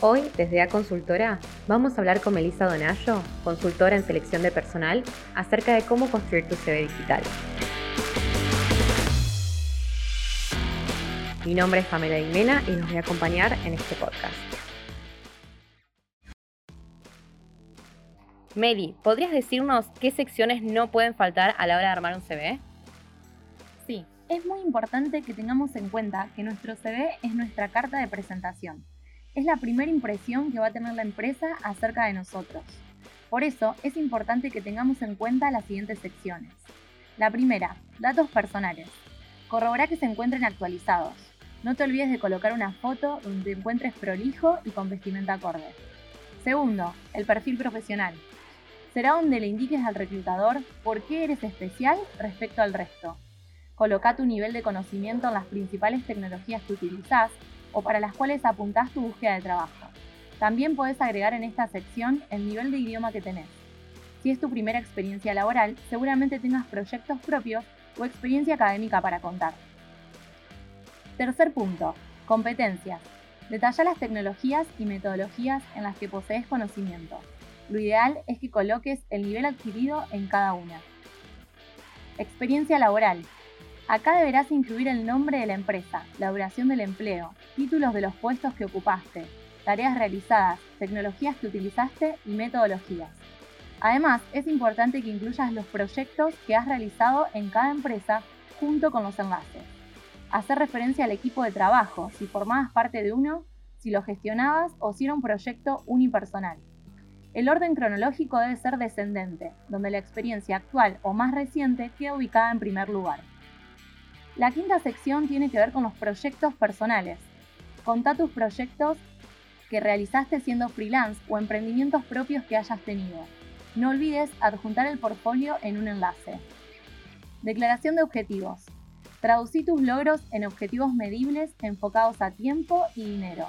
Hoy, desde A Consultora, vamos a hablar con Melissa Donayo, consultora en selección de personal, acerca de cómo construir tu CV digital. Mi nombre es Pamela Dimena y los voy a acompañar en este podcast. Meli, ¿podrías decirnos qué secciones no pueden faltar a la hora de armar un CV? Sí, es muy importante que tengamos en cuenta que nuestro CV es nuestra carta de presentación es la primera impresión que va a tener la empresa acerca de nosotros. Por eso es importante que tengamos en cuenta las siguientes secciones. La primera, datos personales. Corrobora que se encuentren actualizados. No te olvides de colocar una foto donde te encuentres prolijo y con vestimenta acorde. Segundo, el perfil profesional. Será donde le indiques al reclutador por qué eres especial respecto al resto. Coloca tu nivel de conocimiento en las principales tecnologías que utilizás o para las cuales apuntás tu búsqueda de trabajo. También puedes agregar en esta sección el nivel de idioma que tenés. Si es tu primera experiencia laboral, seguramente tengas proyectos propios o experiencia académica para contar. Tercer punto, competencias. Detalla las tecnologías y metodologías en las que posees conocimiento. Lo ideal es que coloques el nivel adquirido en cada una. Experiencia laboral. Acá deberás incluir el nombre de la empresa, la duración del empleo, títulos de los puestos que ocupaste, tareas realizadas, tecnologías que utilizaste y metodologías. Además, es importante que incluyas los proyectos que has realizado en cada empresa junto con los enlaces. Hacer referencia al equipo de trabajo, si formabas parte de uno, si lo gestionabas o si era un proyecto unipersonal. El orden cronológico debe ser descendente, donde la experiencia actual o más reciente queda ubicada en primer lugar. La quinta sección tiene que ver con los proyectos personales. Contá tus proyectos que realizaste siendo freelance o emprendimientos propios que hayas tenido. No olvides adjuntar el portfolio en un enlace. Declaración de objetivos. Traducí tus logros en objetivos medibles enfocados a tiempo y dinero.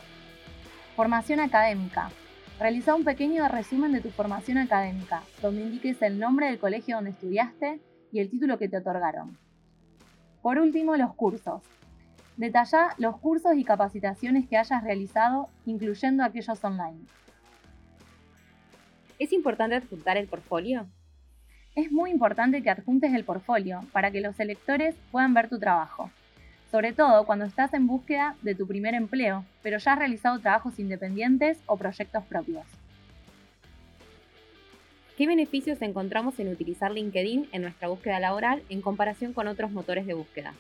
Formación académica. Realiza un pequeño resumen de tu formación académica, donde indiques el nombre del colegio donde estudiaste y el título que te otorgaron. Por último, los cursos. Detalla los cursos y capacitaciones que hayas realizado, incluyendo aquellos online. ¿Es importante adjuntar el portfolio? Es muy importante que adjuntes el portfolio para que los electores puedan ver tu trabajo, sobre todo cuando estás en búsqueda de tu primer empleo, pero ya has realizado trabajos independientes o proyectos propios. ¿Qué beneficios encontramos en utilizar LinkedIn en nuestra búsqueda laboral en comparación con otros motores de búsqueda?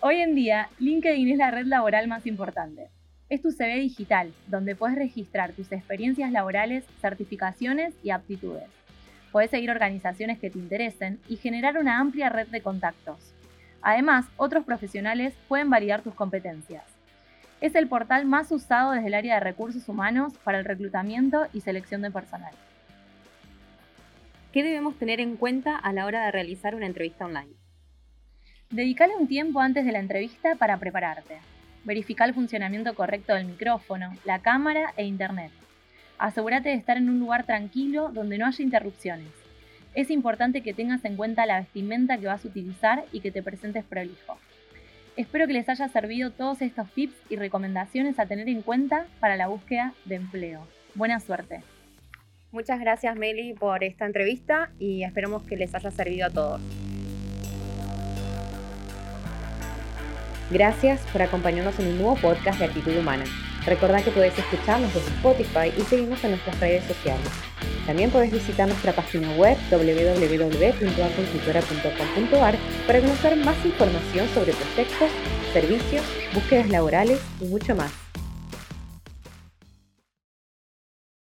Hoy en día, LinkedIn es la red laboral más importante. Es tu CV digital, donde puedes registrar tus experiencias laborales, certificaciones y aptitudes. Puedes seguir organizaciones que te interesen y generar una amplia red de contactos. Además, otros profesionales pueden validar tus competencias. Es el portal más usado desde el área de recursos humanos para el reclutamiento y selección de personal. ¿Qué debemos tener en cuenta a la hora de realizar una entrevista online? Dedicale un tiempo antes de la entrevista para prepararte. Verifica el funcionamiento correcto del micrófono, la cámara e internet. Asegúrate de estar en un lugar tranquilo donde no haya interrupciones. Es importante que tengas en cuenta la vestimenta que vas a utilizar y que te presentes prolijo. Espero que les haya servido todos estos tips y recomendaciones a tener en cuenta para la búsqueda de empleo. Buena suerte. Muchas gracias Meli por esta entrevista y esperamos que les haya servido a todos. Gracias por acompañarnos en un nuevo podcast de Actitud Humana. Recordad que puedes escucharnos desde Spotify y seguirnos en nuestras redes sociales. También puedes visitar nuestra página web www.aconsultora.com.ar para conocer más información sobre proyectos, servicios, búsquedas laborales y mucho más.